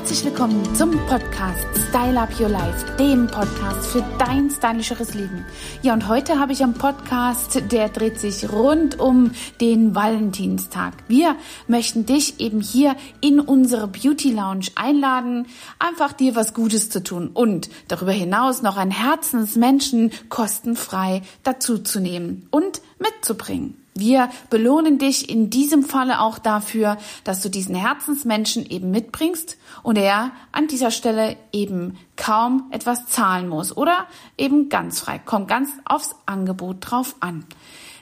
Herzlich willkommen zum Podcast Style Up Your Life, dem Podcast für dein stylischeres Leben. Ja, und heute habe ich einen Podcast, der dreht sich rund um den Valentinstag. Wir möchten dich eben hier in unsere Beauty Lounge einladen, einfach dir was Gutes zu tun und darüber hinaus noch ein Herzensmenschen kostenfrei dazuzunehmen und mitzubringen. Wir belohnen dich in diesem Falle auch dafür, dass du diesen Herzensmenschen eben mitbringst und er an dieser Stelle eben kaum etwas zahlen muss oder eben ganz frei. Kommt ganz aufs Angebot drauf an.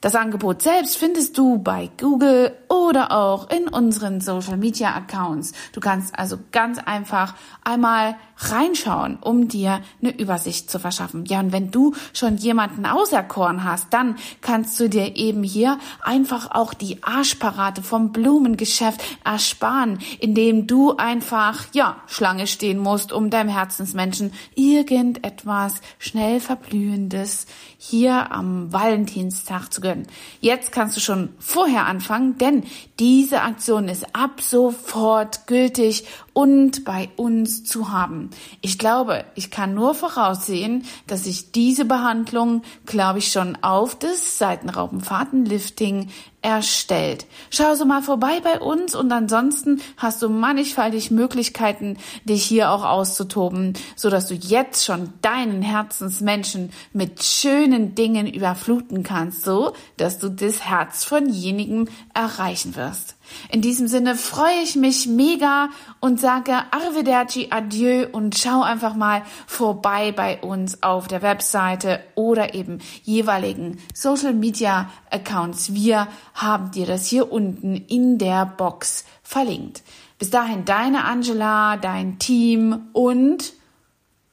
Das Angebot selbst findest du bei Google oder auch in unseren Social Media Accounts. Du kannst also ganz einfach einmal reinschauen, um dir eine Übersicht zu verschaffen. Ja, und wenn du schon jemanden auserkoren hast, dann kannst du dir eben hier einfach auch die Arschparate vom Blumengeschäft ersparen, indem du einfach, ja, Schlange stehen musst, um deinem Herzensmenschen irgendetwas schnell verblühendes hier am Valentinstag zu gönnen. Jetzt kannst du schon vorher anfangen, denn diese Aktion ist ab sofort gültig und bei uns zu haben. Ich glaube, ich kann nur voraussehen, dass sich diese Behandlung, glaube ich, schon auf das Seitenraubenfahrtenlifting erstellt. Schau so mal vorbei bei uns und ansonsten hast du mannigfaltig Möglichkeiten, dich hier auch auszutoben, so dass du jetzt schon deinen Herzensmenschen mit schönen Dingen überfluten kannst, so dass du das Herz von jenigen erreichen wirst. In diesem Sinne freue ich mich mega sage Arrivederci, Adieu und schau einfach mal vorbei bei uns auf der Webseite oder eben jeweiligen Social Media Accounts. Wir haben dir das hier unten in der Box verlinkt. Bis dahin deine Angela, dein Team und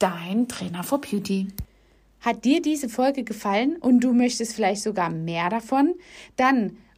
dein Trainer for Beauty. Hat dir diese Folge gefallen und du möchtest vielleicht sogar mehr davon? Dann